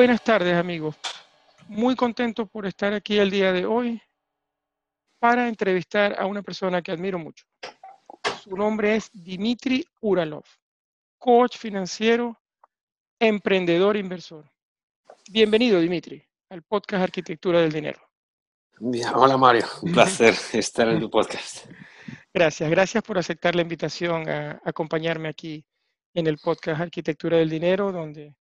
Buenas tardes, amigos. Muy contento por estar aquí el día de hoy para entrevistar a una persona que admiro mucho. Su nombre es Dimitri Uralov, coach financiero, emprendedor inversor. Bienvenido, Dimitri, al podcast Arquitectura del Dinero. Hola, Mario. Un placer estar en tu podcast. Gracias, gracias por aceptar la invitación a acompañarme aquí en el podcast Arquitectura del Dinero, donde,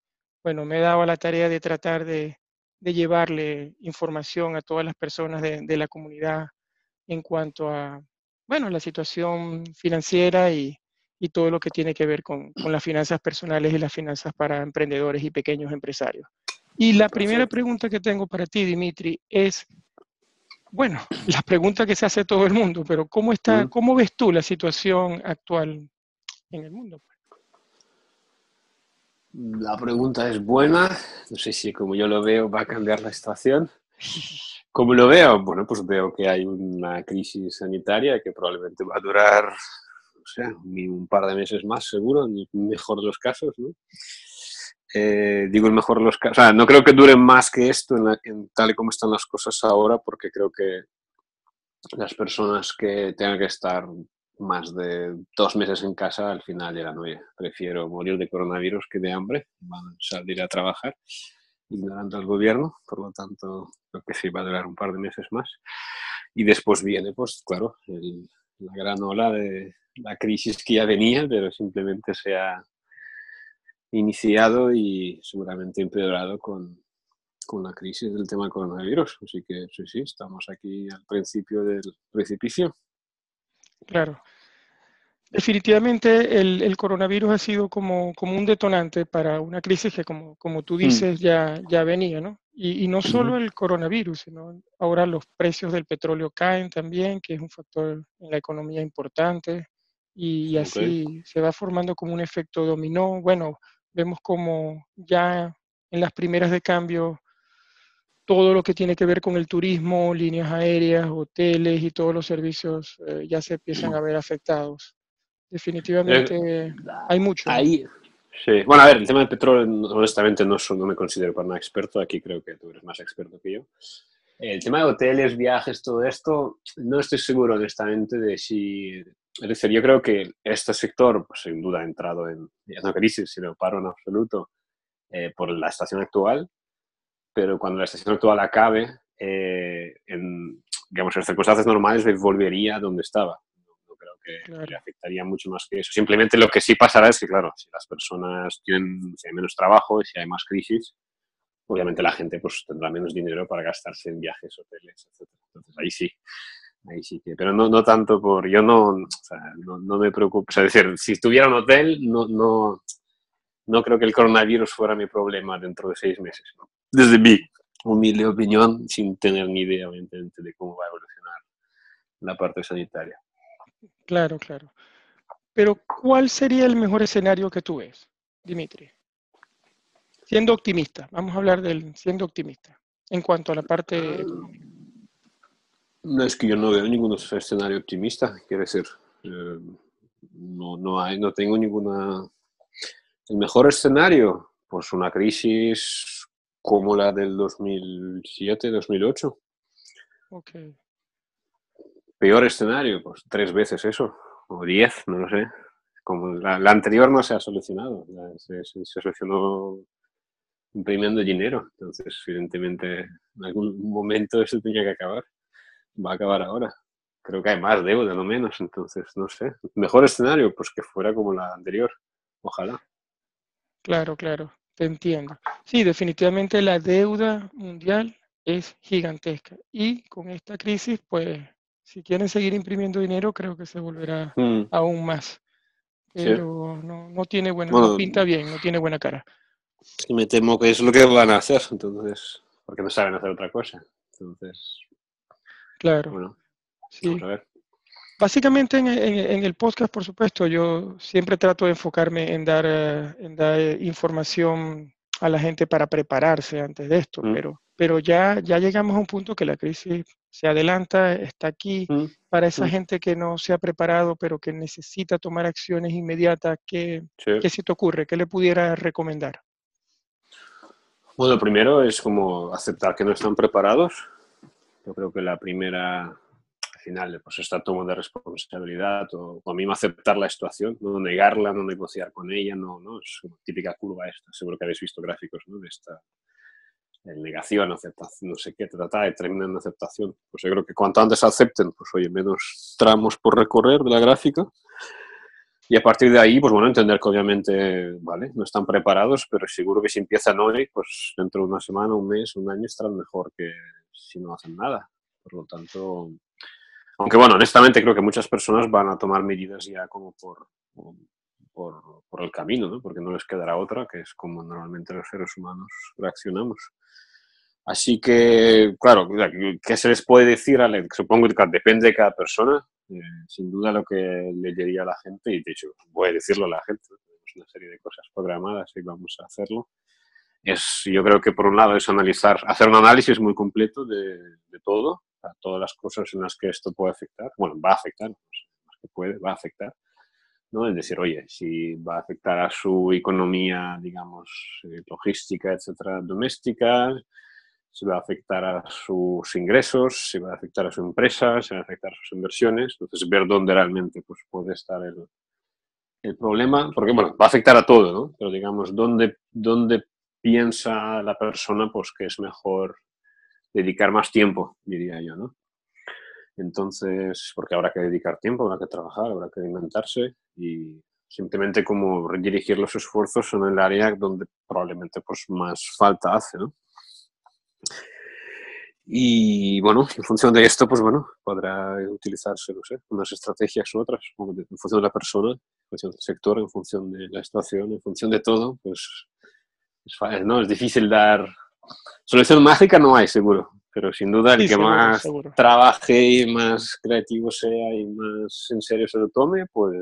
bueno, me he dado la tarea de tratar de, llevarle información a todas las personas de, la comunidad en cuanto a, bueno, la situación financiera y, todo lo que tiene que ver con, las finanzas personales y las finanzas para emprendedores y pequeños empresarios. Y la primera pregunta que tengo para ti, Dimitri, es, bueno, la pregunta que se hace todo el mundo, pero ¿cómo, está, ¿cómo ves tú la situación actual en el mundo? La pregunta es buena. No sé si como yo lo veo va a cambiar la situación. ¿Cómo lo veo? Bueno, pues veo que hay una crisis sanitaria que probablemente va a durar, un par de meses más seguro, en el mejor de los casos, ¿no? Eh, digo el mejor de los casos, o sea, no creo que duren más que esto en, tal y como están las cosas ahora, porque creo que las personas que tengan que estar más de dos meses en casa, al final dirán, oye, prefiero morir de coronavirus que de hambre, van a salir a trabajar ignorando al gobierno, por lo tanto, creo que sí va a durar un par de meses más. Y después viene, pues claro, la gran ola de la crisis que ya venía, pero simplemente se ha iniciado y seguramente empeorado con, con la crisis del tema coronavirus. Así que sí, sí, estamos aquí al principio del precipicio. Claro. Definitivamente el, coronavirus ha sido como, como, un detonante para una crisis que, como, como tú mm. dices, ya, ya venía, ¿no? Y, no solo el coronavirus, sino ahora los precios del petróleo caen también, que es un factor en la economía importante, y así se va formando como un efecto dominó. Bueno, vemos como ya en las primeras de cambio todo lo que tiene que ver con el turismo, líneas aéreas, hoteles y todos los servicios eh, ya se empiezan a ver afectados. Definitivamente eh, hay mucho. Ahí, sí. Bueno, a ver, el tema del petróleo, honestamente, no, no me considero para nada experto. Aquí creo que tú eres más experto que yo. El tema de hoteles, viajes, todo esto, no estoy seguro, honestamente, de si. Es decir, yo creo que este sector, pues sin duda, ha entrado en. Ya no crisis, sino paro en absoluto eh, por la estación actual pero cuando la estación actual acabe, eh, en, digamos, en circunstancias normales, volvería a donde estaba. No, creo que le afectaría mucho más que eso. Simplemente lo que sí pasará es que, claro, si las personas tienen, si hay menos trabajo, si hay más crisis, obviamente la gente pues, tendrá menos dinero para gastarse en viajes, hoteles, etc. Entonces ahí sí, ahí sí que, pero no, no tanto por, yo no, o sea, no, no, me preocupo, o sea, es decir, si tuviera un hotel, no, no, no creo que el coronavirus fuera mi problema dentro de seis meses. Desde mi humilde opinión, sin tener ni idea, evidentemente, de cómo va a evolucionar la parte sanitaria. Claro, claro. Pero, ¿cuál sería el mejor escenario que tú ves, Dimitri? Siendo optimista, vamos a hablar del siendo optimista en cuanto a la parte No es que yo no veo ningún escenario optimista, quiere decir, eh, no, no, hay, no tengo ninguna el mejor escenario, pues una crisis como la del 2007-2008. Okay. Peor escenario, pues tres veces eso, o diez, no lo sé. Como la, anterior no se ha solucionado, se, solucionó imprimiendo dinero. Entonces, evidentemente, en algún momento eso tenía que acabar. Va a acabar ahora. Creo que hay más deuda, no menos. Entonces, no sé. Mejor escenario, pues que fuera como la anterior. Ojalá. Claro, claro, te entiendo. Sí, definitivamente la deuda mundial es gigantesca y con esta crisis, pues, si quieren seguir imprimiendo dinero, creo que se volverá mm. aún más. Pero no, tiene buena, no pinta bien, no tiene buena cara. me temo que es lo que van a hacer, entonces, porque no saben hacer otra cosa. Entonces, claro. Bueno, sí. vamos a ver. Básicamente en, el podcast, por supuesto, yo siempre trato de enfocarme en dar, eh, en dar información a la gente para prepararse antes de esto, mm. pero, pero ya, ya llegamos a un punto que la crisis se adelanta, está aquí. Mm. Para esa mm. gente que no se ha preparado, pero que necesita tomar acciones inmediatas, ¿qué, ¿qué se te ocurre? ¿Qué le pudiera recomendar? Bueno, lo primero es como aceptar que no están preparados. Yo creo que la primera, final, pues esta toma de responsabilidad o, o mismo aceptar la situación, no negarla, no negociar con ella, no, no es una típica curva esta. Seguro que habéis visto gráficos ¿no? de esta negación, aceptación, no sé qué, trata y termina en aceptación. Pues yo creo que cuanto antes acepten, pues oye, menos tramos por recorrer de la gráfica. Y a partir de ahí, pues bueno, entender que obviamente, vale, no están preparados, pero seguro que si empiezan hoy, pues dentro de una semana, un mes, un año estarán mejor que si no hacen nada. Por lo tanto, aunque bueno, honestamente creo que muchas personas van a tomar medidas ya como por, por, por el camino, ¿no? porque no les quedará otra, que es como normalmente los seres humanos reaccionamos. Así que, claro, ¿qué se les puede decir? Supongo que depende de cada persona. Eh, sin duda lo que le diría a la gente, y de hecho voy a decirlo a la gente, tenemos una serie de cosas programadas y vamos a hacerlo, es, yo creo que por un lado es analizar, hacer un análisis muy completo de, de todo, a todas las cosas en las que esto puede afectar, bueno, va a afectar, más que puede, va a afectar, ¿no? Es decir, oye, si va a afectar a su economía, digamos, eh, logística, etcétera, doméstica, se va a afectar a sus ingresos, se va a afectar a su empresa, se va a afectar a sus inversiones. Entonces, ver dónde realmente pues, puede estar el, el problema, porque bueno, va a afectar a todo, ¿no? Pero digamos, dónde, dónde piensa la persona pues, que es mejor dedicar más tiempo, diría yo, ¿no? Entonces, porque habrá que dedicar tiempo, habrá que trabajar, habrá que alimentarse y simplemente como redirigir los esfuerzos en el área donde probablemente pues más falta hace, ¿no? Y bueno, en función de esto, pues bueno, podrá utilizarse, no sé, unas estrategias u otras, en función de la persona, en función del sector, en función de la situación, en función de todo, pues es, ¿no? es difícil dar... Solución mágica no hay, seguro, pero sin duda el Sí, que seguro, más seguro. trabaje y más creativo sea y más en serio se lo tome, pues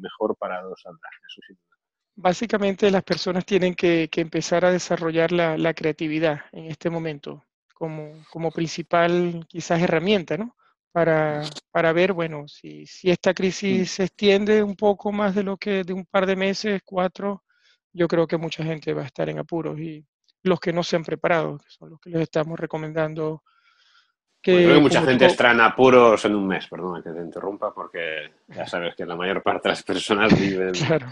mejor parado saldrá, eso duda. Básicamente las personas tienen que, que empezar a desarrollar la, la creatividad en este momento como, como principal quizás herramienta, ¿no? Para, para ver, bueno, si, si esta crisis se extiende un poco más de lo que de un par de meses, cuatro, yo creo que mucha gente va a estar en apuros y los que no se han preparado, que son los que les estamos recomendando Bueno, creo que, que mucha gente estará en apuros en un mes, perdona que te interrumpa, porque ya sabes que la mayor parte de las personas viven claro,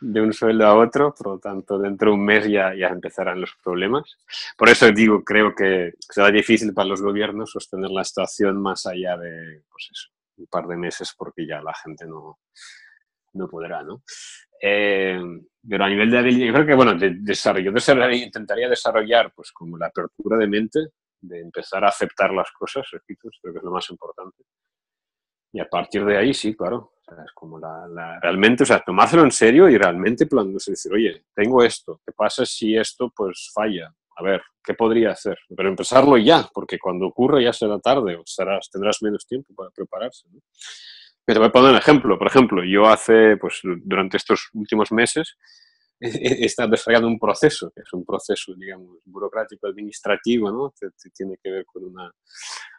de un sueldo a otro, por lo tanto, dentro de un mes ya, ya empezarán los problemas. Por eso digo, creo que será difícil para los gobiernos sostener la situación más allá de, pues eso, un par de meses, porque ya la gente no, no podrá, ¿no? Eh, pero a nivel de habilidad, yo creo que, bueno, de, desarrollo, intentaría desarrollar, pues, como la apertura de mente, de empezar a aceptar las cosas, repito, creo que es lo más importante. Y a partir de ahí, sí, claro. O sea, es como la, la- realmente, o sea, tomárselo en serio y realmente planearse, decir, oye, tengo esto, ¿qué pasa si esto pues falla? A ver, ¿qué podría hacer? Pero empezarlo ya, porque cuando ocurra ya será tarde o estarás, tendrás menos tiempo para prepararse. ¿no? Pero voy a poner un ejemplo. Por ejemplo, yo hace, pues durante estos últimos meses, he estado desarrollando un proceso, que es un proceso, digamos, burocrático administrativo, ¿no? Que, tiene que ver con una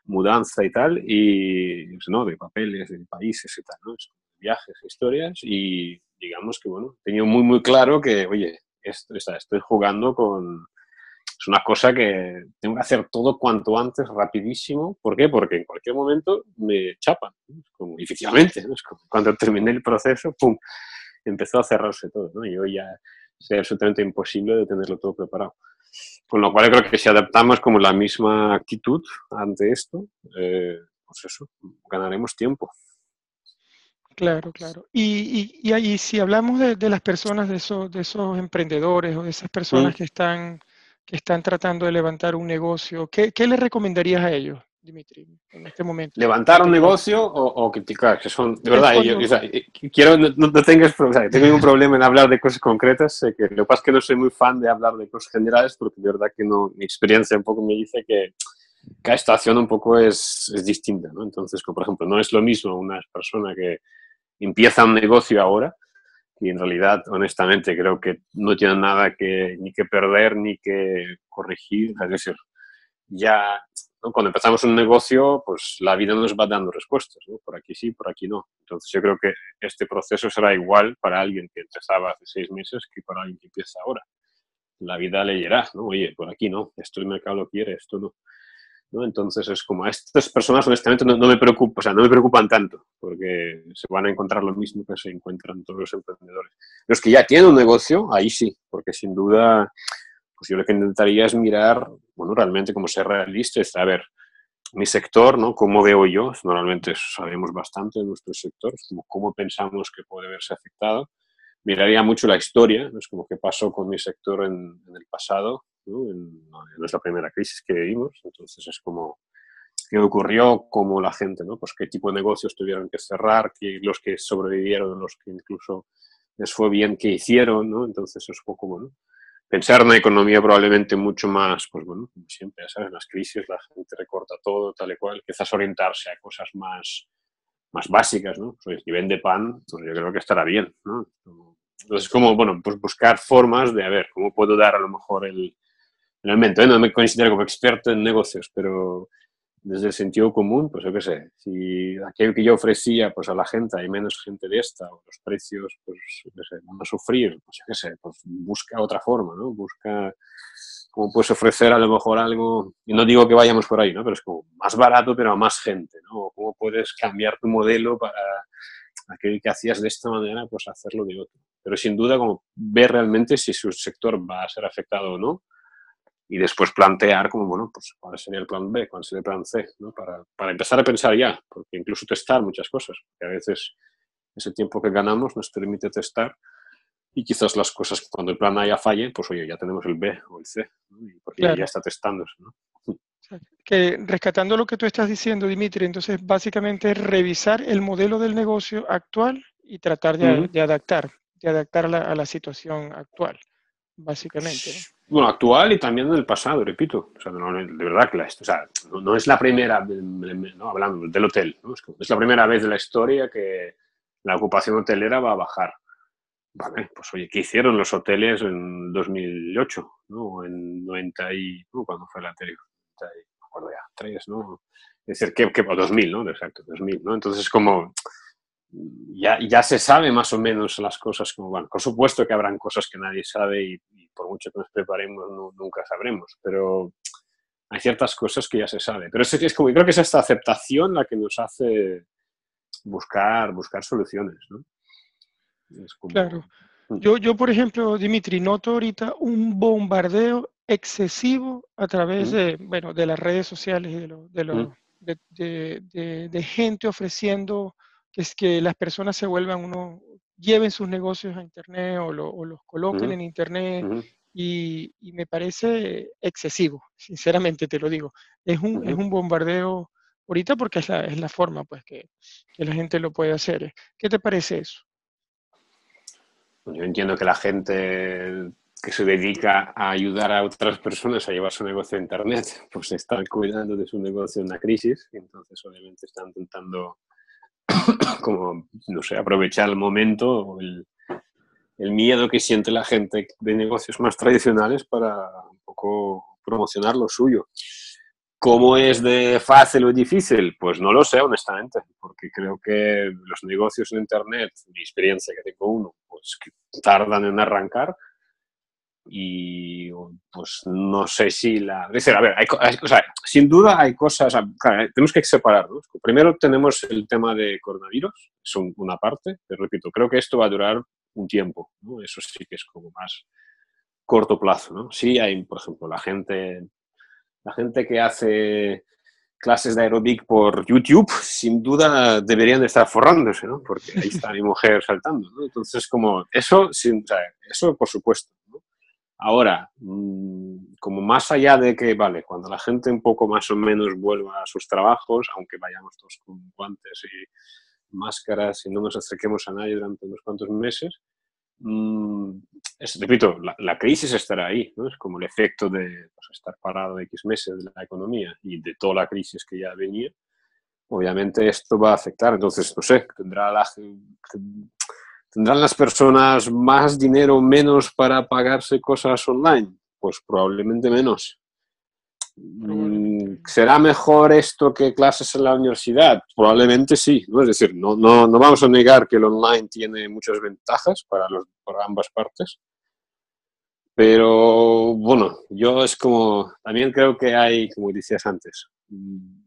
mudanza y tal, y, pues, ¿no? De papeles, de países y tal, ¿no? Es viajes, historias, y digamos que, bueno, he tenido muy, muy claro que, oye, estoy jugando con... Es una cosa que tengo que hacer todo cuanto antes, rapidísimo. ¿Por qué? Porque en cualquier momento me chapan. ¿no? Es como, y efectivamente, ¿no? Es como cuando terminé el proceso, ¡pum! Empezó a cerrarse todo, ¿no? Y hoy ya sería absolutamente imposible de tenerlo todo preparado. Con lo cual yo creo que si adaptamos como la misma actitud ante esto, eh, pues eso, ganaremos tiempo. claro, claro. Y, y, y ahí, si hablamos de, de las personas, de esos, de esos emprendedores o de esas personas Mm. que están, que están tratando de levantar un negocio, ¿qué, qué les recomendarías a ellos, Dimitri, en este momento? Levantar un negocio o, o criticar, que son, de verdad, yo, cuando- o sea, quiero, no, no tengas, o sea, tengo ningún problema en hablar de cosas concretas, sé que lo que pasa es que no soy muy fan de hablar de cosas generales, porque de verdad que no, mi experiencia un poco me dice que cada estación un poco es, es distinta, ¿no? Entonces, como por ejemplo, no es lo mismo una persona que empieza un negocio ahora, y en realidad, honestamente, creo que no tiene nada que, ni que perder ni que corregir. Es decir, ya ¿no? cuando empezamos un negocio, pues la vida nos va dando respuestas, ¿no? por aquí sí, por aquí no. Entonces yo creo que este proceso será igual para alguien que empezaba hace seis meses que para alguien que empieza ahora. la vida le ¿no? Oye, por aquí no, esto el mercado lo quiere, esto no. ¿No? Entonces es como a estas personas honestamente no, me preocupa, o sea, no me preocupan tanto, porque se van a encontrar lo mismo que se encuentran todos los emprendedores. Los que ya tienen un negocio, ahí sí, porque sin duda, pues yo lo que intentaría es mirar, bueno, realmente como ser realista, es a ver, mi sector, ¿no? ¿Cómo veo yo? Normalmente sabemos bastante de nuestro sector, como cómo pensamos que puede verse afectado. Miraría mucho la historia, ¿no? es como qué pasó con mi sector en, en el pasado, ¿no? En, la primera crisis que vivimos, entonces es como qué ocurrió, cómo la gente, ¿no? Pues qué tipo de negocios tuvieron que cerrar, los que sobrevivieron, los que incluso les fue bien, qué hicieron, ¿no? Entonces es un poco, bueno, pensar en una economía probablemente mucho más, pues bueno, como siempre, ¿sabes? Las crisis, la gente recorta todo, tal y cual, quizás orientarse a cosas más, más básicas, ¿no? Pues si vende pan, pues yo creo que estará bien, ¿no? Entonces, como, bueno, pues buscar formas de, a ver, cómo puedo dar a lo mejor el, realmente, ¿eh? no me considero como experto en negocios, pero desde el sentido común, pues yo qué sé, si aquello que yo ofrecía pues a la gente, hay menos gente de esta, o los precios, pues yo qué sé, van a sufrir, pues yo qué sé, pues busca otra forma, ¿no? Busca cómo puedes ofrecer a lo mejor algo, y no digo que vayamos por ahí, ¿no? Pero es como más barato, pero a más gente, ¿no? Cómo puedes cambiar tu modelo para aquello que hacías de esta manera, pues hacerlo de otro. Pero sin duda, como ver realmente si su sector va a ser afectado o no, y después plantear como, bueno, pues cuál sería el plan B, cuál sería el plan C, ¿no? Para, para empezar a pensar ya, porque incluso testar muchas cosas, que a veces ese tiempo que ganamos nos permite testar y quizás las cosas cuando el plan A ya falle, pues oye, ya tenemos el B o el C, porque ya está testándose, ¿no? Que rescatando lo que tú estás diciendo, Dimitri, entonces básicamente revisar el modelo del negocio actual y tratar de, de adaptar, de adaptar a la situación actual básicamente. Bueno, actual y también del pasado, repito. O sea, de verdad que o sea, no, es la primera, ¿no? hablando del hotel, es la primera vez de la historia que la ocupación hotelera va a bajar. Vale, pues oye, ¿qué hicieron los hoteles en 2008? ¿no? En 90 y... ¿Cuándo fue la anterior? no me acuerdo ya, 3, ¿no? Es decir, que, que 2000, ¿no? Exacto, 2000, ¿no? Entonces, como ya, ya se sabe más o menos las cosas como van. Por supuesto que habrán cosas que nadie sabe y, por mucho que nos preparemos nunca sabremos, pero hay ciertas cosas que ya se sabe. Pero es, es como, yo creo que es esta aceptación la que nos hace buscar, buscar soluciones, ¿no? Claro. Mm. Yo, yo, por ejemplo, Dimitri, noto ahorita un bombardeo excesivo a través mm. de, bueno, de las redes sociales y de, lo, de, lo, mm. de, de gente ofreciendo que es que las personas se vuelvan uno, lleven sus negocios a Internet o, los coloquen en Internet y, me parece excesivo, sinceramente te lo digo. Es un, es un bombardeo ahorita porque es la, es la forma pues que, que, la gente lo puede hacer. ¿Qué te parece eso? Yo entiendo que la gente que se dedica a ayudar a otras personas a llevar su negocio a Internet, pues están cuidando de su negocio en una crisis y entonces obviamente están intentando como, no sé, aprovechar el momento el, miedo que siente la gente de negocios más tradicionales para poco promocionar lo suyo. ¿Cómo es de fácil o difícil? Pues no lo sé, honestamente, porque creo que los negocios en Internet, mi experiencia que tengo uno, pues que tardan en arrancar, y pues no sé si la... Decir, a ver, sea, sin duda hay cosas, tenemos que separarlos. Primero tenemos el tema de coronavirus, es una parte, pero repito, creo que esto va a durar un tiempo, ¿no? Eso sí que es como más corto plazo, ¿no? Sí hay, por ejemplo, la gente, la gente que hace clases de aerobic por YouTube, sin duda deberían de estar forrándose, ¿no? Porque ahí está mi mujer saltando, ¿no? Entonces, como, eso, sin, eso por supuesto. Ahora, mm, como más allá de que, vale, cuando la gente un poco más o menos vuelva a sus trabajos, aunque vayamos todos con guantes y máscaras y no nos acerquemos a nadie durante unos cuantos meses, mmm, repito, la, crisis estará ahí, ¿no? Es como el efecto de pues, estar parado X meses de la economía y de toda la crisis que ya venía. Obviamente esto va a afectar, entonces, no sé, tendrá la, ¿Tendrán las personas más dinero o menos para pagarse cosas online? Pues probablemente menos. Mm, ¿Será mejor esto que clases en la universidad? Probablemente sí. ¿no? Es decir, no, no, no vamos a negar que el online tiene muchas ventajas para, los, para ambas partes. Pero bueno, yo es como, también creo que hay, como decías antes, mm,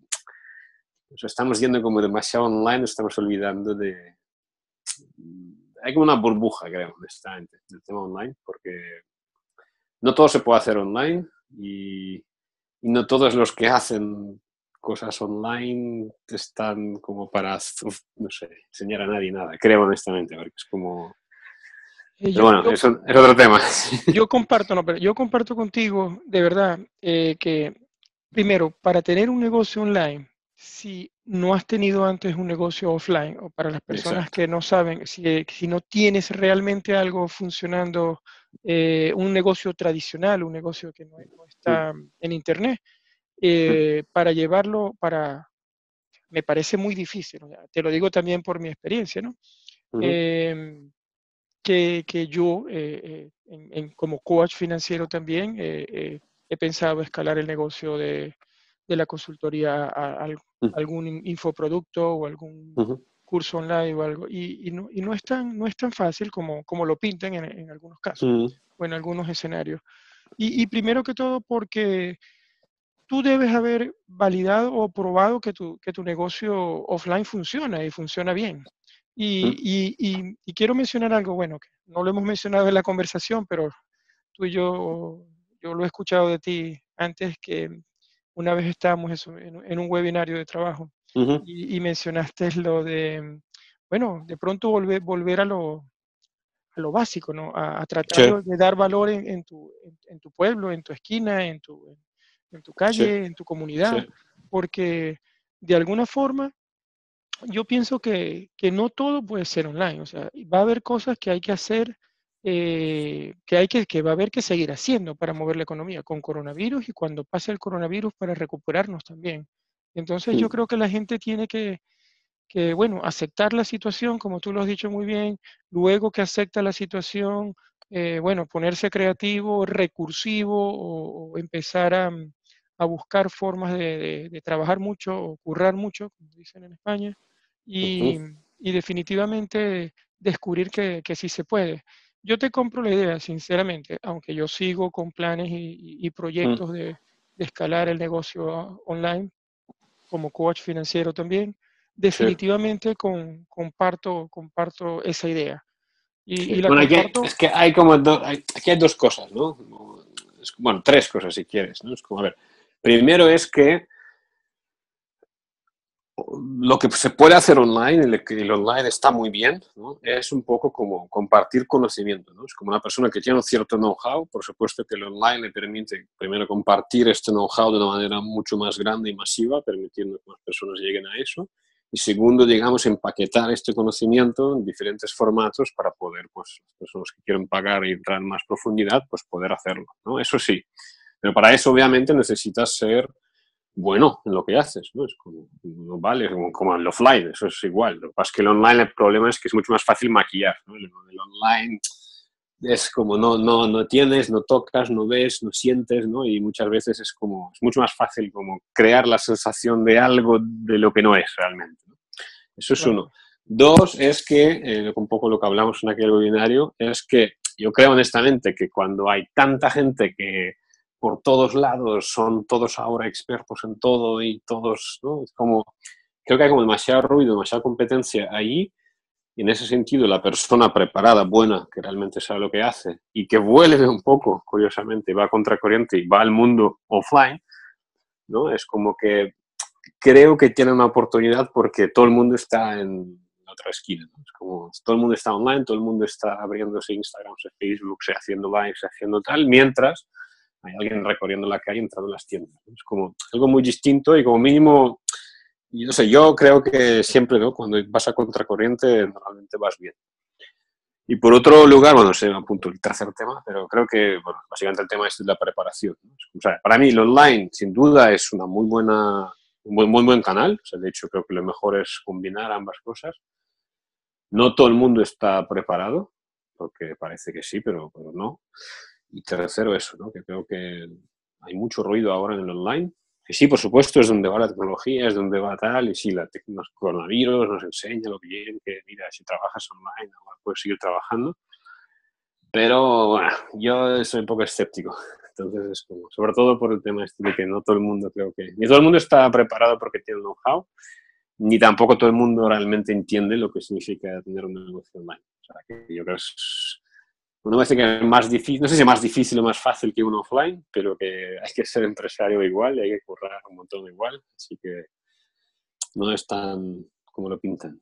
estamos yendo como demasiado online, estamos olvidando de... Hay como una burbuja, creo, honestamente, del tema online, porque no todo se puede hacer online y, y no todos los que hacen cosas online están como para, no sé, enseñar a nadie nada, creo honestamente, porque es como... Eh, pero bueno, eso es otro tema. Yo comparto, no, pero yo comparto contigo, de verdad, eh, que primero, para tener un negocio online, si no has tenido antes un negocio offline, o para las personas que no saben, si, si, no tienes realmente algo funcionando, eh, un negocio tradicional, un negocio que no, no está en Internet, eh, para llevarlo para, me parece muy difícil, te lo digo también por mi experiencia, ¿no? Em, que, que, yo, eh, eh, en, como coach financiero también, he pensado escalar el negocio de, de la consultoría a, algún infoproducto o algún curso online o algo. Y, y, no, y, no, es tan, no es tan fácil como, como lo pintan en, en algunos casos o en algunos escenarios. Y, y, primero que todo porque tú debes haber validado o probado que tu, que tu negocio offline funciona y funciona bien. Y, y, y, quiero mencionar algo, bueno, que no lo hemos mencionado en la conversación, pero tú y yo, yo lo he escuchado de ti antes que una vez estábamos eso, en, un webinario de trabajo y, mencionaste lo de, bueno, de pronto volver, volver a, lo, a lo básico, ¿no? A, tratar de, dar valor en, en, tu, en, tu, pueblo, en tu esquina, en tu, en tu calle, en tu comunidad, porque de alguna forma yo pienso que, que, no todo puede ser online, o sea, va a haber cosas que hay que hacer, eh, que, hay que, que va a haber que seguir haciendo para mover la economía con coronavirus y cuando pase el coronavirus para recuperarnos también. Entonces yo creo que la gente tiene que, que, bueno, aceptar la situación, como tú lo has dicho muy bien, luego que acepta la situación, eh, bueno, ponerse creativo, recursivo o empezar a, a buscar formas de, trabajar mucho o currar mucho, como dicen en España, y, definitivamente descubrir que, sí se puede. Yo te compro la idea, sinceramente, aunque yo sigo con planes y, mm. proyectos de, escalar el negocio online como coach financiero también, definitivamente comparto, comparto esa idea. Y, bueno, es que hay como aquí hay dos cosas, ¿no? Bueno, tres cosas si quieres, ¿no? Es como, a ver, Primero es que lo que se puede hacer online, y el online está muy bien, es un poco como compartir conocimiento. ¿no? Es como una persona que tiene un cierto know-how, por supuesto que el online le permite primero compartir este know-how de una manera mucho más grande y masiva, permitiendo que más personas lleguen a eso. Y segundo, digamos, empaquetar este conocimiento en diferentes formatos para poder, pues, las personas que quieren pagar y entrar en más profundidad, pues poder hacerlo. ¿no? Eso sí, pero para eso, obviamente, necesitas ser bueno en lo que haces, ¿no? Es como, no vale, como, en el offline, eso es igual. Lo que pasa es que el online el problema es que es mucho más fácil maquillar, ¿no? El, online es como no, no, no tienes, no tocas, no ves, no sientes, ¿no? Y muchas veces es como, es mucho más fácil como crear la sensación de algo de lo que no es realmente. Eso es uno. Dos, es que, eh, un poco lo que hablamos en aquel webinario, es que yo creo honestamente que cuando hay tanta gente que por todos lados, son todos ahora expertos en todo y todos, ¿no? Es como, creo que hay como demasiado ruido, demasiada competencia ahí, y en ese sentido la persona preparada, buena, que realmente sabe lo que hace y que vuelve un poco, curiosamente, va a contracorriente y va al mundo offline, ¿no? Es como que creo que tiene una oportunidad porque todo el mundo está en otra esquina. Es como todo el mundo está online, todo el mundo está abriéndose Instagram, Facebook, haciendo lives, haciendo tal, mientras hay alguien recorriendo la calle entrando en las tiendas. Es como algo muy distinto y como mínimo, yo no sé, yo creo que siempre, ¿no? Cuando vas a contracorriente, normalmente vas bien. Y por otro lugar, bueno, sé, apunto el tercer tema, pero creo que, bueno, básicamente el tema es la preparación. O sea, para mí, el online, sin duda, es una muy buena, un muy, muy buen canal. O sea, de hecho, creo que lo mejor es combinar ambas cosas. No todo el mundo está preparado, porque parece que sí, pero, pero no. Y tercero, eso, ¿no? que creo que hay mucho ruido ahora en el online. Que sí, por supuesto, es donde va la tecnología, es donde va tal, y sí, la los coronavirus nos enseña lo bien, que mira, si trabajas online, ahora puedes seguir trabajando. Pero bueno, yo soy un poco escéptico. Entonces es como, sobre todo por el tema este de que no todo el mundo creo que, ni todo el mundo está preparado porque tiene know-how, ni tampoco todo el mundo realmente entiende lo que significa tener un negocio online. O sea, que yo creo que es que es más difícil, no sé si es más difícil o más fácil que un offline, pero que hay que ser empresario igual y hay que currar un montón igual, así que no es tan como lo pintan.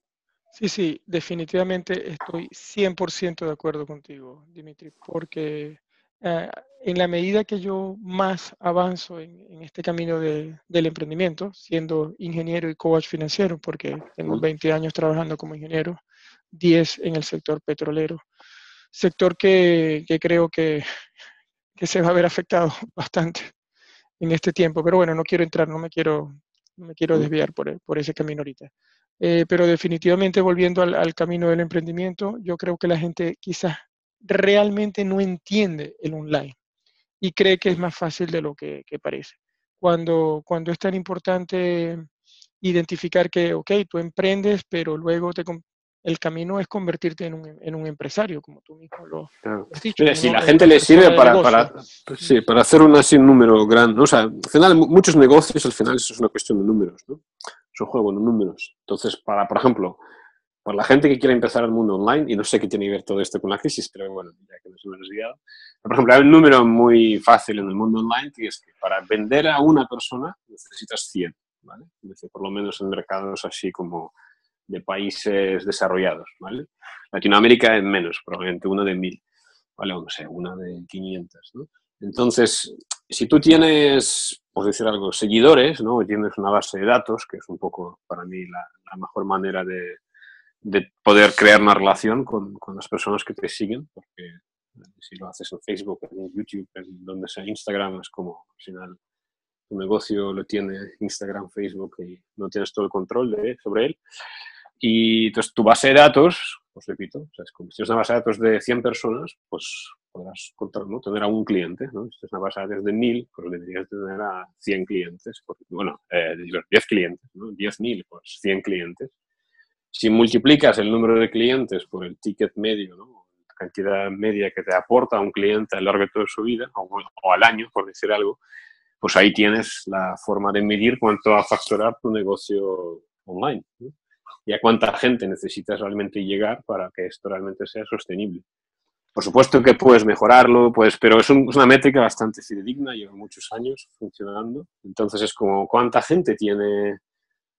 Sí, sí, definitivamente estoy 100% de acuerdo contigo, Dimitri, porque eh, en la medida que yo más avanzo en, este camino del emprendimiento, siendo ingeniero y coach financiero, porque tengo 20 años trabajando como ingeniero, 10 en el sector petrolero, sector que, creo que, se va a ver afectado bastante en este tiempo, pero bueno, no quiero entrar, no me quiero, me quiero desviar por, por ese camino ahorita. Eh, pero definitivamente volviendo al, camino del emprendimiento, yo creo que la gente quizás realmente no entiende el online y cree que es más fácil de lo que, parece. Cuando, cuando es tan importante identificar que, ok, tú emprendes, pero luego te, el camino es convertirte en un, en un empresario, como tú mismo lo has dicho. si la gente le sirve para, para, sí, para hacer un así número grande, o sea, al final muchos negocios, al final eso es una cuestión de números, ¿no? es un juego de números. Entonces, para, por ejemplo, para la gente que quiere empezar el mundo online, y no sé qué tiene que ver todo esto con la crisis, pero bueno, ya que nos hemos desviado. Por ejemplo, hay un número muy fácil en el mundo online que es que para vender a una persona necesitas 100, ¿vale? Por lo menos en mercados así como de países desarrollados, ¿vale? Latinoamérica es menos, probablemente uno de mil, ¿vale? O no sé, una de 500, ¿no? Entonces, si tú tienes, por decir algo, seguidores, ¿no? Tienes una base de datos, que es un poco para mí la, mejor manera de, poder crear una relación con, las personas que te siguen, porque si lo haces en Facebook, en YouTube, en donde sea Instagram, es como al final tu negocio lo tiene Instagram, Facebook y no tienes todo el control sobre él. Y entonces tu base de datos, os repito, es como si tienes una base de datos de 100 personas, pues podrás contar, ¿no? tener a un cliente. ¿no? Si es una base de datos de 1000, pues deberías tener a 100 clientes. Porque, bueno, eh, 10 clientes, ¿no? 10.000, pues 100 clientes. Si multiplicas el número de clientes por el ticket medio, ¿no? la cantidad media que te aporta un cliente a lo largo de toda su vida, o, o al año, por decir algo, pues ahí tienes la forma de medir cuánto va a facturar tu negocio online. ¿no? Y a cuánta gente necesitas realmente llegar para que esto realmente sea sostenible. Por supuesto que puedes mejorarlo, pues, pero es, una métrica bastante fidedigna, lleva muchos años funcionando. Entonces es como cuánta gente tiene,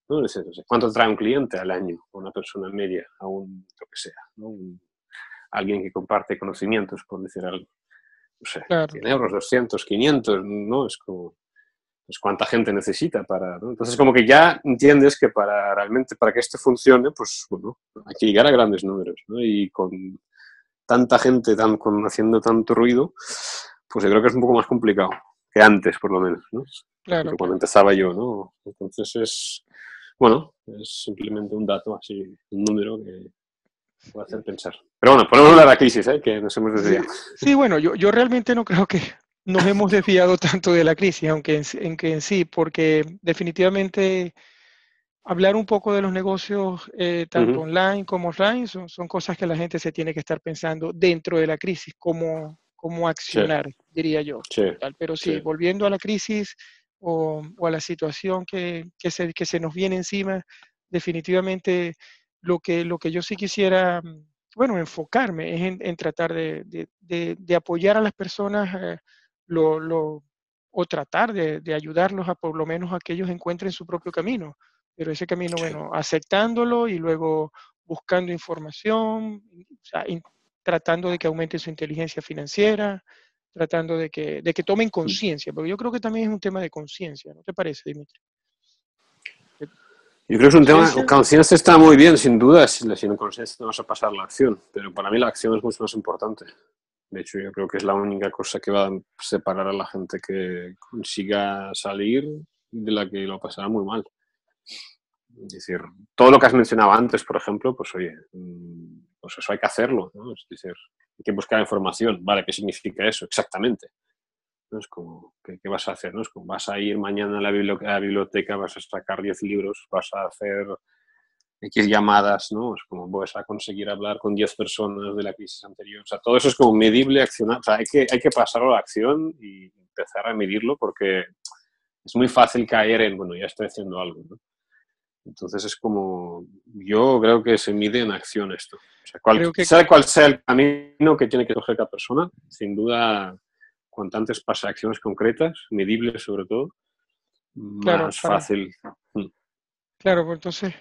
no sé, cuánto trae un cliente al año, una persona media, a un, lo que sea, alguien que comparte conocimientos, por decir algo. No sé, 100 euros, 200, 500, ¿no? Es como, pues cuánta gente necesita para, Entonces como que ya entiendes que para realmente, para que esto funcione, pues bueno, hay que llegar a grandes números, ¿no? Y con tanta gente tan, con, haciendo tanto ruido, pues yo creo que es un poco más complicado que antes, por lo menos, ¿no? Claro. cuando empezaba yo, ¿no? Entonces es, bueno, es simplemente un dato así, un número que puede hacer pensar. Pero bueno, ponemos hablar de la crisis, ¿eh? que nos hemos desviado. Sí, bueno, yo, yo realmente no creo que nos hemos desviado tanto de la crisis, aunque en, que en sí, porque definitivamente hablar un poco de los negocios, eh, tanto online como offline, son, son, cosas que la gente se tiene que estar pensando dentro de la crisis, cómo, cómo accionar, diría yo. Pero sí, volviendo a la crisis o, a la situación que, que, se, que se nos viene encima, definitivamente lo que, lo que yo sí quisiera, bueno, enfocarme es en, tratar de, de, de, apoyar a las personas. Eh, lo, o tratar de, ayudarlos a por lo menos a que ellos encuentren su propio camino. Pero ese camino, bueno, aceptándolo y luego buscando información, tratando de que aumente su inteligencia financiera, tratando de que, de que tomen conciencia, porque yo creo que también es un tema de conciencia, ¿no te parece, Dimitri? Yo creo que es un tema, conciencia está muy bien, sin duda, sin conciencia no vas a pasar la acción, pero para mí la acción es mucho más importante. De hecho, yo creo que es la única cosa que va a separar a la gente que consiga salir de la que lo pasará muy mal. Es decir, todo lo que has mencionado antes, por ejemplo, pues oye, mm, pues eso hay que hacerlo, ¿no? Es decir, hay que buscar información, ¿vale? ¿Qué significa eso exactamente? ¿No? Es como, ¿qué, vas a hacer? ¿no? Es como, vas a ir mañana a la biblioteca, vas a sacar 10 libros, vas a hacer X llamadas, ¿no? Es como vas a conseguir hablar con 10 personas de la crisis anterior. O sea, todo eso es como medible, accionar. O sea, hay que, hay que pasarlo a la acción y empezar a medirlo porque es muy fácil caer en, bueno, ya estoy haciendo algo, ¿no? Entonces es como, yo creo que se mide en acción esto. O sea, cual, sea cual sea el camino que tiene que coger cada persona, sin duda, cuanto antes pase acciones concretas, medibles sobre todo, más fácil. Mm. Claro, pues entonces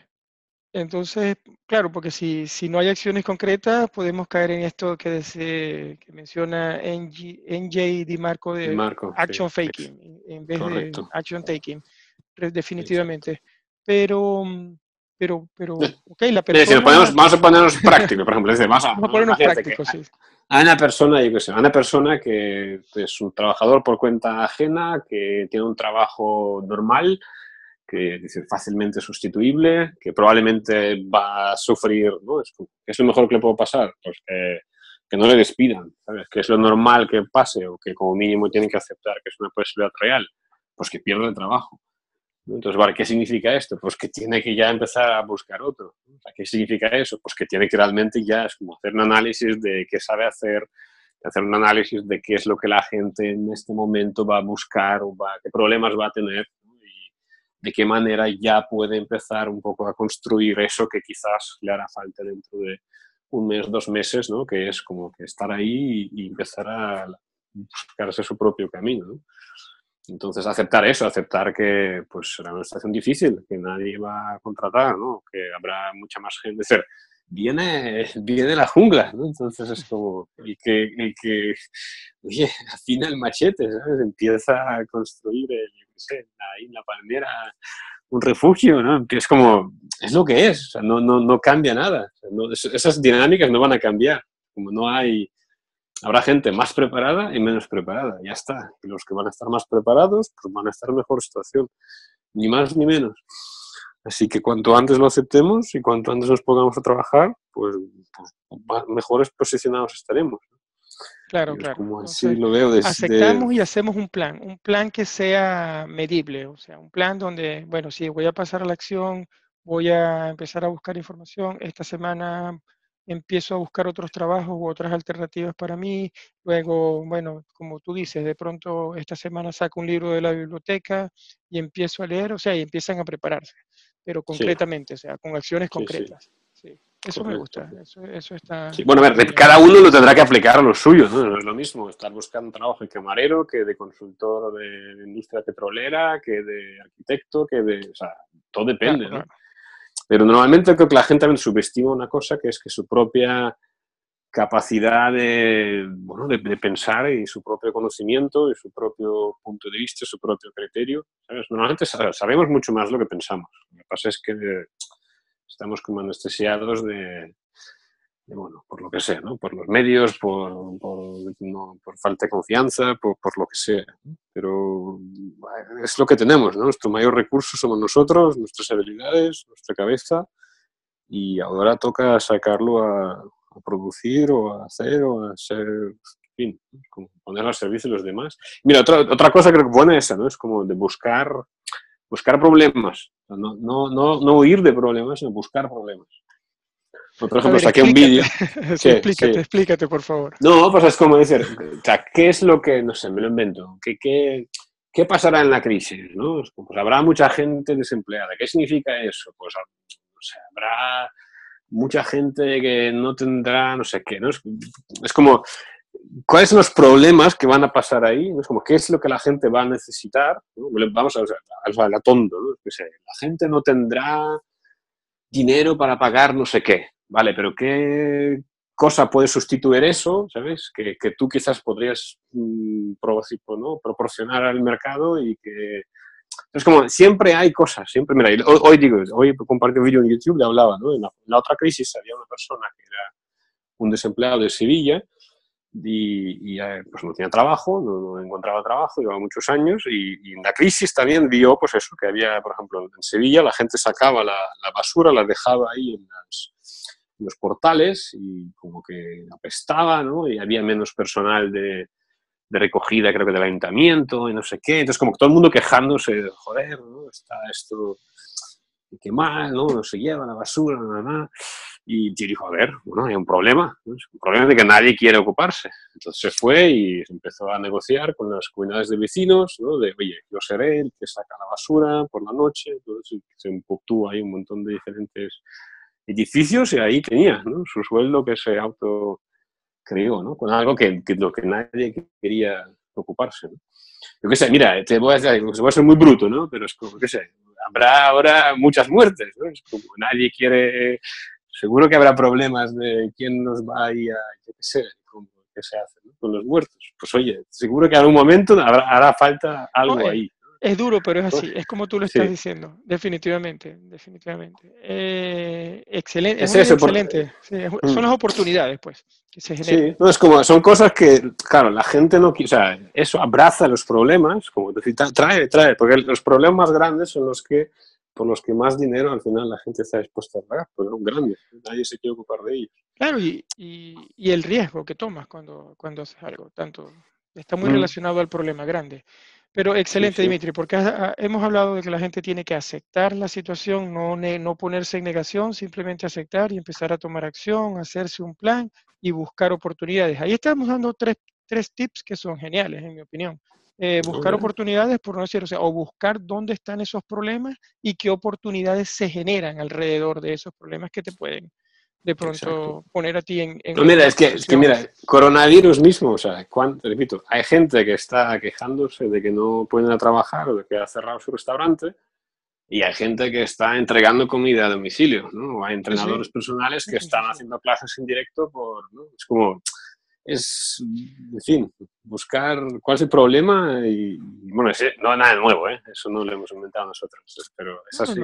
entonces, claro, porque si, si no hay acciones concretas, podemos caer en esto que, que menciona NG, NJ Di Marco de action faking en vez de action taking, definitivamente. Pero, pero, pero, ok, la persona... vamos a ponernos prácticos, por ejemplo. vamos a, ponernos prácticos, sí. Hay una persona, yo qué sé, una persona que es un trabajador por cuenta ajena, que tiene un trabajo normal, que es fácilmente sustituible, que probablemente va a sufrir, ¿no? Es, es lo mejor que le puede pasar, pues que, que, no le despidan, ¿sabes? Que es lo normal que pase o que como mínimo tienen que aceptar que es una posibilidad real, pues que pierda el trabajo. Entonces, ¿vale? ¿qué significa esto? Pues que tiene que ya empezar a buscar otro. ¿Qué significa eso? Pues que tiene que realmente ya es como hacer un análisis de qué sabe hacer, hacer un análisis de qué es lo que la gente en este momento va a buscar o va, qué problemas va a tener de qué manera ya puede empezar un poco a construir eso que quizás le hará falta dentro de un mes, dos meses, ¿no? que es como que estar ahí y, empezar a buscarse su propio camino. Entonces, aceptar eso, aceptar que pues, será una situación difícil, que nadie va a contratar, ¿no? que habrá mucha más gente. Es viene, viene la jungla, ¿no? Entonces es como el que, el que oye, afina el machete, ¿sabes? Empieza a construir el, ahí en la palmera, un refugio, ¿no? Es como, es lo que es, o sea, no, no, no cambia nada. esas dinámicas no van a cambiar. Como no hay, habrá gente más preparada y menos preparada, ya está. Y los que van a estar más preparados, pues van a estar en mejor situación, ni más ni menos. Así que cuanto antes lo aceptemos y cuanto antes nos pongamos a trabajar, pues, pues mejores posicionados estaremos. Claro, claro. Como así lo veo desde... Aceptamos y hacemos un plan, un plan que sea medible, o sea, un plan donde, bueno, si voy a pasar a la acción, voy a empezar a buscar información, esta semana empiezo a buscar otros trabajos u otras alternativas para mí, luego, bueno, como tú dices, de pronto esta semana saco un libro de la biblioteca y empiezo a leer, o sea, y empiezan a prepararse, pero concretamente, o sea, con acciones concretas. Eso me gusta, eso, está... Bueno, a ver, cada uno lo tendrá que aplicar a lo suyo, ¿no? No es lo mismo estar buscando trabajo de camarero que de consultor de industria petrolera, que de arquitecto, que de... O sea, todo depende, ¿no? Pero normalmente creo que la gente también subestima una cosa, que es que su propia capacidad de, bueno, de, pensar y su propio conocimiento y su propio punto de vista, su propio criterio. ¿sabes? Normalmente sabemos mucho más lo que pensamos. Lo que pasa es que estamos como anestesiados de, bueno, por lo que sea, ¿no? Por los medios, por, por, por falta de confianza, por, por, lo que sea. Pero es lo que tenemos, ¿no? Nuestro mayor recurso somos nosotros, nuestras habilidades, nuestra cabeza, y ahora toca sacarlo a, a producir o a hacer o a ser, fin, como ponerlo al servicio de los demás. Mira, otra, otra cosa creo que buena esa, ¿no? Es como de buscar buscar problemas. No, no, no, no huir de problemas, sino buscar problemas. Por ejemplo, saqué un vídeo. explícate, explícate, por favor. No, pues es como decir, o sea, ¿qué es lo que, no sé, me lo invento? ¿Qué, qué, qué pasará en la crisis? ¿no? Pues habrá mucha gente desempleada. ¿Qué significa eso? Pues sé, habrá mucha gente que no tendrá, no sé qué, ¿no? Es, es como, ¿Cuáles son los problemas que van a pasar ahí? Es como, ¿qué es lo que la gente va a necesitar? Vamos a, a, a la tonto, ¿no? la gente no tendrá dinero para pagar no sé qué, ¿vale? Pero ¿qué cosa puede sustituir eso, ¿sabes? Que, que tú quizás podrías mm, proporcionar al mercado y que... Es como, siempre hay cosas, siempre, mira, hoy, digo, hoy compartí un vídeo en YouTube, le hablaba, ¿no? En la, en la otra crisis había una persona que era un desempleado de Sevilla, y, eh, pues no tenía trabajo, no, encontraba trabajo, llevaba muchos años y, en la crisis también vio pues eso, que había, por ejemplo, en Sevilla la gente sacaba la, basura, la dejaba ahí en, los portales y como que apestaba, ¿no? Y había menos personal de, de, recogida, creo que del ayuntamiento y no sé qué. Entonces como que todo el mundo quejándose, joder, ¿no? Está esto qué mal, ¿no? No se lleva la basura, nada, nada. Y yo dijo, a ver, bueno, hay un problema, ¿no? un problema de que nadie quiere ocuparse. Entonces se fue y empezó a negociar con las comunidades de vecinos, ¿no? De, oye, yo seré el que saca la basura por la noche. Entonces se empujó ahí un montón de diferentes edificios y ahí tenía, ¿no? Su sueldo que se auto creó, ¿no? Con algo que, que, lo que nadie quería ocuparse, ¿no? Yo qué sé, mira, te voy a, decir, voy a ser muy bruto, ¿no? Pero es como, qué sé, habrá ahora muchas muertes, ¿no? Es como nadie quiere seguro que habrá problemas de quién nos va a ir a, yo qué sé, qué se hace con los muertos. Pues oye, seguro que en algún momento habrá, hará falta algo ahí. Es duro, pero es así, es como tú lo estás diciendo, definitivamente, definitivamente. Eh, excelente, es, excelente. Mm. Son las oportunidades, pues, que se generan. Sí, no, es como, son cosas que, claro, la gente no quiere, o sea, eso abraza los problemas, como decir, trae, trae, porque los problemas grandes son los que por los que más dinero al final la gente está dispuesta a pagar, porque son grandes, nadie se quiere ocupar de ellos. Claro, y, y, el riesgo que tomas cuando, cuando haces algo, tanto está muy mm. relacionado al problema grande. Pero excelente, Dimitri, porque hemos hablado de que la gente tiene que aceptar la situación, no, no ponerse en negación, simplemente aceptar y empezar a tomar acción, hacerse un plan y buscar oportunidades. Ahí estamos dando tres, tres tips que son geniales, en mi opinión. Eh, buscar oportunidades, por no decir, o sea, o buscar dónde están esos problemas y qué oportunidades se generan alrededor de esos problemas que te pueden de pronto poner a ti en... no, mira, es que, es que, mira, coronavirus mismo, o sea, ¿cuánto, repito, hay gente que está quejándose de que no pueden trabajar o de que ha cerrado su restaurante y hay gente que está entregando comida a domicilio, ¿no? O hay entrenadores personales que están haciendo clases en directo por, ¿no? Es como, es, en fin, buscar cuál es el problema y, bueno, no nada nuevo, ¿eh? eso no lo hemos inventado nosotros, pero es así.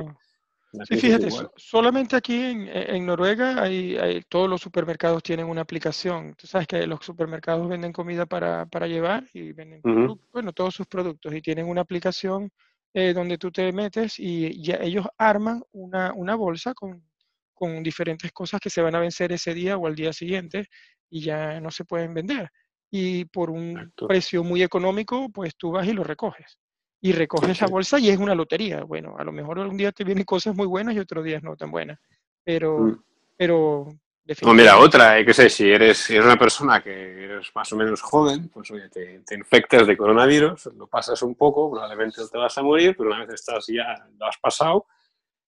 Sí, fíjate, solamente aquí en, en Noruega hay, hay, todos los supermercados tienen una aplicación. Tú sabes que los supermercados venden comida para, para llevar y venden, bueno, todos sus productos y tienen una aplicación eh, donde tú te metes y ya ellos arman una, una bolsa con, con diferentes cosas que se van a vencer ese día o al día siguiente y ya no se pueden vender. Y por un precio muy económico, pues tú vas y lo recoges. Y recoges esa bolsa y es una lotería. Bueno, a lo mejor un día te vienen cosas muy buenas y otros días no tan buenas. Pero, mm. pero no, mira, otra, eh, que sé, si eres, si eres una persona que eres más o menos joven, pues oye, te, te, infectas de coronavirus, lo pasas un poco, probablemente te vas a morir, pero una vez estás ya, lo has pasado,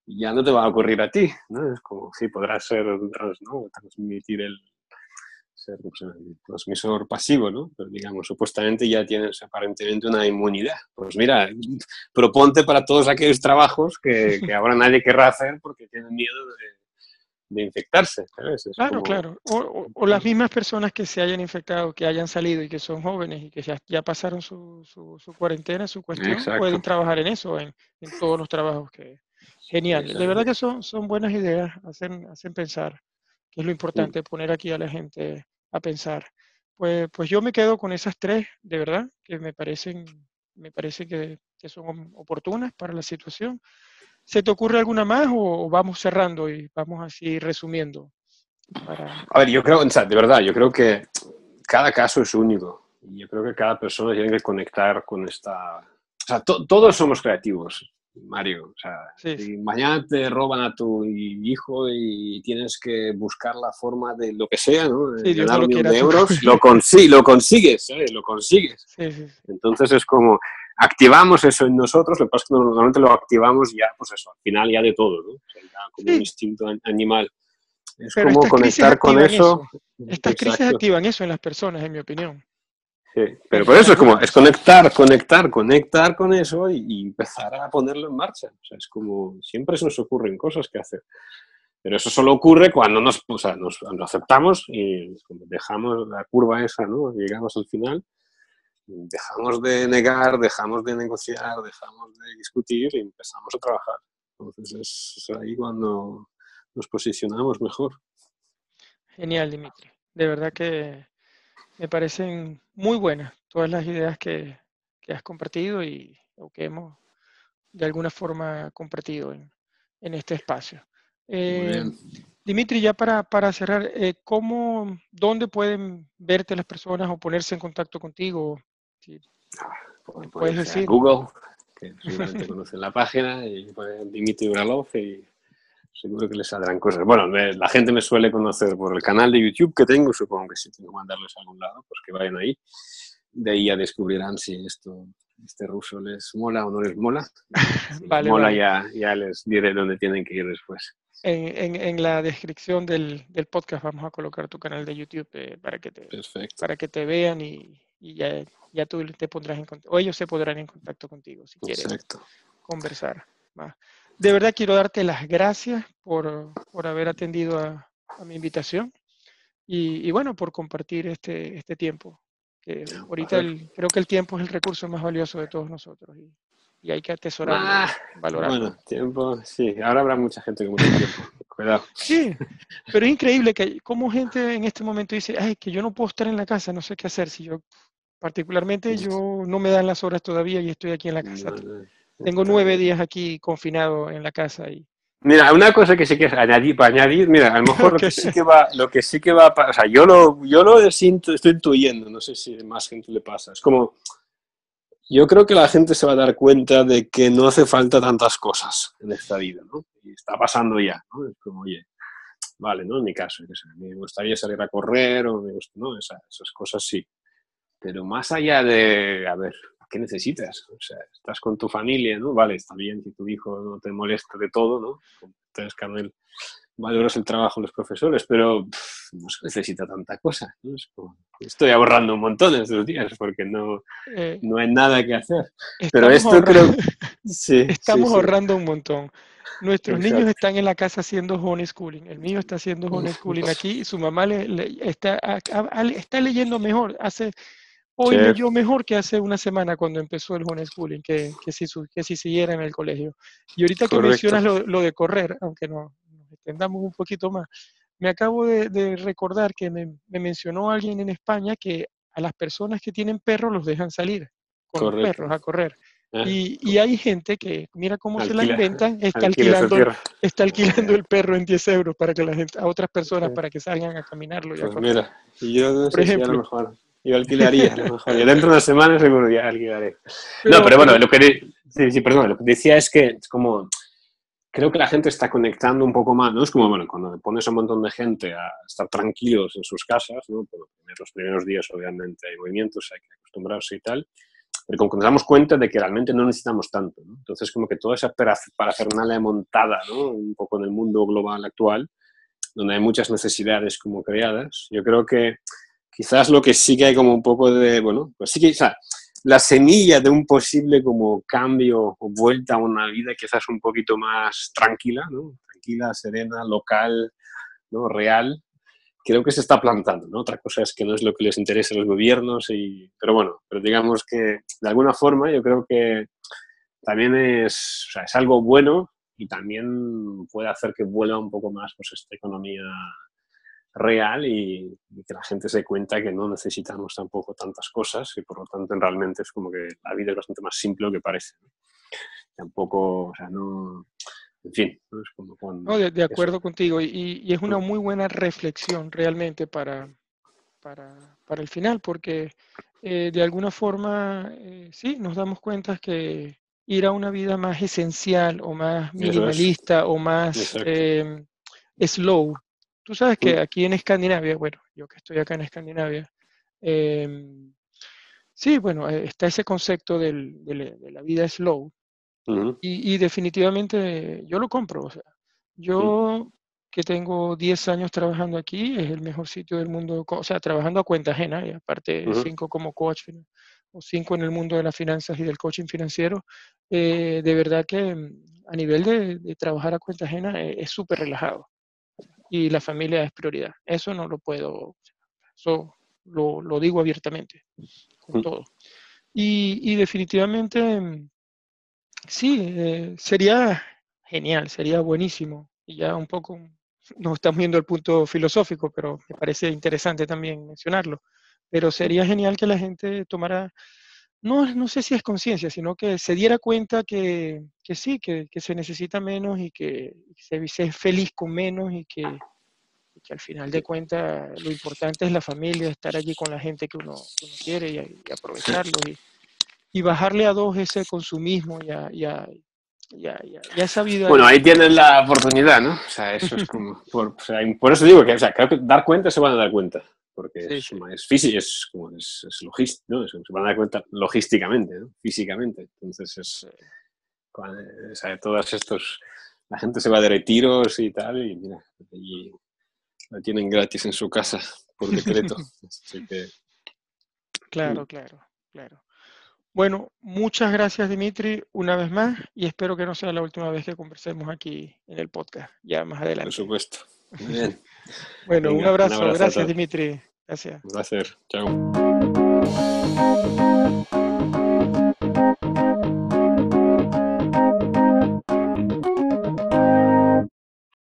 ya no te va a ocurrir a ti, ¿no? Es como, sí, podrás ser, ¿no? transmitir el, ser transmisor pasivo, ¿no? Pero digamos, supuestamente ya tienes aparentemente una inmunidad. Pues mira, proponte para todos aquellos trabajos que, que ahora nadie querrá hacer porque tienen miedo de, de infectarse. claro, claro. O, o, las mismas personas que se hayan infectado, que hayan salido y que son jóvenes y que ya, ya pasaron su, su, su, cuarentena, su cuestión, pueden trabajar en eso, en, en, todos los trabajos que... Genial. De verdad que son, son buenas ideas, hacen, hacen pensar que es lo importante, poner aquí a la gente a pensar. Pues, pues yo me quedo con esas tres, de verdad, que me parecen, me parece que, son oportunas para la situación. ¿Se te ocurre alguna más o vamos cerrando y vamos así resumiendo? A ver, yo creo, de verdad, yo creo que cada caso es único. Y yo creo que cada persona tiene que conectar con esta... O sea, todos somos creativos. Mario. O sea, si mañana te roban a tu hijo y tienes que buscar la forma de lo que sea, ¿no? De ganar un millón de euros, lo, lo consigues, Lo consigues. Entonces es como, activamos eso en nosotros, lo que pasa es que normalmente lo activamos ya, pues eso, al final ya de todo, ¿no? como un instinto animal. Es como conectar con eso. Estas crisis activan eso en las personas, en mi opinión. Sí, pero por eso es como, es conectar, conectar, conectar con eso y, empezar a ponerlo en marcha. O sea, es como, siempre se nos ocurren cosas que hacer. Pero eso solo ocurre cuando nos, o sea, nos, aceptamos y dejamos la curva esa, ¿no? Llegamos al final, dejamos de negar, dejamos de negociar, dejamos de discutir y empezamos a trabajar. Entonces es ahí cuando nos posicionamos mejor. Genial, Dimitri. De verdad que me parecen muy buenas todas las ideas que, has compartido y o que hemos de alguna forma compartido en, este espacio. Eh, Dimitri, ya para, para cerrar, eh, ¿cómo, ¿dónde pueden verte las personas o ponerse en contacto contigo? Ah, puedes decir. Google, que seguramente conocen la página y ponen Dimitri Uralov y seguro que les saldrán cosas. Bueno, la gente me suele conocer por el canal de YouTube que tengo, supongo que si tengo que mandarles a algún lado, pues que vayan ahí. De ahí ya descubrirán si esto, este ruso les mola o no les mola. Si les mola Ya, ya les diré dónde tienen que ir después. En, en, la descripción del, del, podcast vamos a colocar tu canal de YouTube eh, para, que te, para que te vean y, y ya, ya, tú te pondrás en contacto, o ellos se pondrán en contacto contigo si quieren conversar. De verdad quiero darte las gracias por, por haber atendido a, a mi invitación y, y, bueno, por compartir este, este tiempo. Que ahorita el, creo que el tiempo es el recurso más valioso de todos nosotros. Y, y hay que atesorarlo, ah, valorarlo. Bueno, tiempo, sí, ahora habrá mucha gente con mucho tiempo, cuidado. Sí, pero es increíble que como gente en este momento dice, ay, que yo no puedo estar en la casa, no sé qué hacer, si yo, particularmente yo no me dan las horas todavía y estoy aquí en la casa. Tengo nueve días aquí confinado en la casa y... Mira, una cosa que sí que añadir, para añadir, mira, a lo mejor lo que sí que va, lo que sí que va, o sea, yo lo, yo lo siento, estoy intuyendo, no sé si a más gente le pasa, es como, yo creo que la gente se va a dar cuenta de que no hace falta tantas cosas en esta vida, ¿no? Y está pasando ya, ¿no? Es como, oye, vale, ¿no? En mi caso, me gustaría salir a correr o me gusta, ¿no? Esas, esas cosas sí. Pero más allá de, a ver, ¿qué necesitas? O sea, estás con tu familia, ¿no? Vale, está bien que tu hijo no te moleste de todo, ¿no? Entonces, Carmel, valoras el trabajo de los profesores, pero no se necesita tanta cosa. estoy ahorrando un montón estos días porque no, eh, no hay nada que hacer. Pero esto creo... Sí, estamos ahorrando un montón. Nuestros niños están en la casa haciendo homeschooling. El mío está haciendo homeschooling aquí y su mamá le, está, está leyendo mejor. Hace, hoy leyó mejor que hace una semana cuando empezó el homeschooling, que, que, si, que si siguiera en el colegio. Y ahorita que mencionas lo, lo, de correr, aunque no, extendamos un poquito más, me acabo de, recordar que me, mencionó alguien en España que a las personas que tienen perros los dejan salir con los perros a correr. Ah, y, hay gente que, mira cómo se la inventan, está alquilando, está alquilando el perro en 10 euros para que la gente, a otras personas para que salgan a caminarlo. pues mira, yo no sé ejemplo, a lo mejor, yo alquilaría, a lo mejor, y dentro de una semana seguro ya alquilaré. no, pero bueno, lo que, sí, sí, perdón, lo que decía es que es como creo que la gente está conectando un poco más, ¿no? Es como, bueno, cuando pones a un montón de gente a estar tranquilos en sus casas, ¿no? Los primeros días, obviamente, hay movimientos, hay que acostumbrarse y tal, pero como que nos damos cuenta de que realmente no necesitamos tanto, ¿no? Entonces, como que toda esa parafernalia montada, ¿no? Un poco en el mundo global actual, donde hay muchas necesidades como creadas, yo creo que quizás lo que sí que hay como un poco de, bueno, pues sí que, o sea, la semilla de un posible como cambio o vuelta a una vida quizás un poquito más tranquila, ¿no? tranquila, serena, local, ¿no? real, creo que se está plantando. ¿no? Otra cosa es que no es lo que les interesa a los gobiernos, y, pero bueno, pero digamos que de alguna forma yo creo que también es, o sea, es algo bueno y también puede hacer que vuelva un poco más pues, esta economía real y, que la gente se cuenta que no necesitamos tampoco tantas cosas y por lo tanto realmente es como que la vida es bastante más simple de lo que parece. Tampoco, o sea, no... En fin, ¿no? es como cuando... No, de, acuerdo contigo y, y, es una muy buena reflexión realmente para, para, para el final porque eh, de alguna forma eh, sí, nos damos cuenta que ir a una vida más esencial o más minimalista o más eh, slow, Tú sabes que aquí en Escandinavia, bueno, yo que estoy acá en Escandinavia, em, sí, bueno, eh, está ese concepto del, de, la vida slow y, definitivamente yo lo compro. O sea, yo que tengo 10 años trabajando aquí, es el mejor sitio del mundo, o sea, trabajando a cuenta ajena, y aparte 5 como coach o 5 en el mundo de las finanzas y del coaching financiero, eh, de verdad que mm, a nivel de, trabajar a cuenta ajena eh, es súper relajado y la familia es prioridad. Eso no lo puedo, eso lo, lo digo abiertamente, con mm. todo. Y, y definitivamente, sí, eh, sería genial, sería buenísimo. Y ya un poco nos estamos viendo el punto filosófico, pero me parece interesante también mencionarlo. Pero sería genial que la gente tomara no, no sé si es conciencia, sino que se diera cuenta que, que sí, que, que, se necesita menos y que, se, se, es feliz con menos y que, que, al final de cuentas lo importante es la familia, estar allí con la gente que uno, quiere y, aprovecharlo. Y, y bajarle a dos ese consumismo ya, ya, ya, ya, ya sabido. Bueno, ahí tienen la oportunidad, ¿no? O sea, eso es como, por, o sea, por eso digo que, o sea, creo que dar cuenta se van a dar cuenta, porque Sí, es, sí. es físico, es como, es, es logístico, se van a dar cuenta logísticamente, ¿no? Físicamente. Entonces, es, cuando- o sea, todos estos, la gente se va de retiros y tal, y mira, y la tienen gratis en su casa, por decreto. Así que, Claro, claro, claro. Bueno, muchas gracias Dimitri una vez más y espero que no sea la última vez que conversemos aquí en el podcast, ya más por adelante. supuesto. Muy bien, Bueno, un Venga, un abrazo, gracias. Dimitri, Gracias. Un placer. Chao.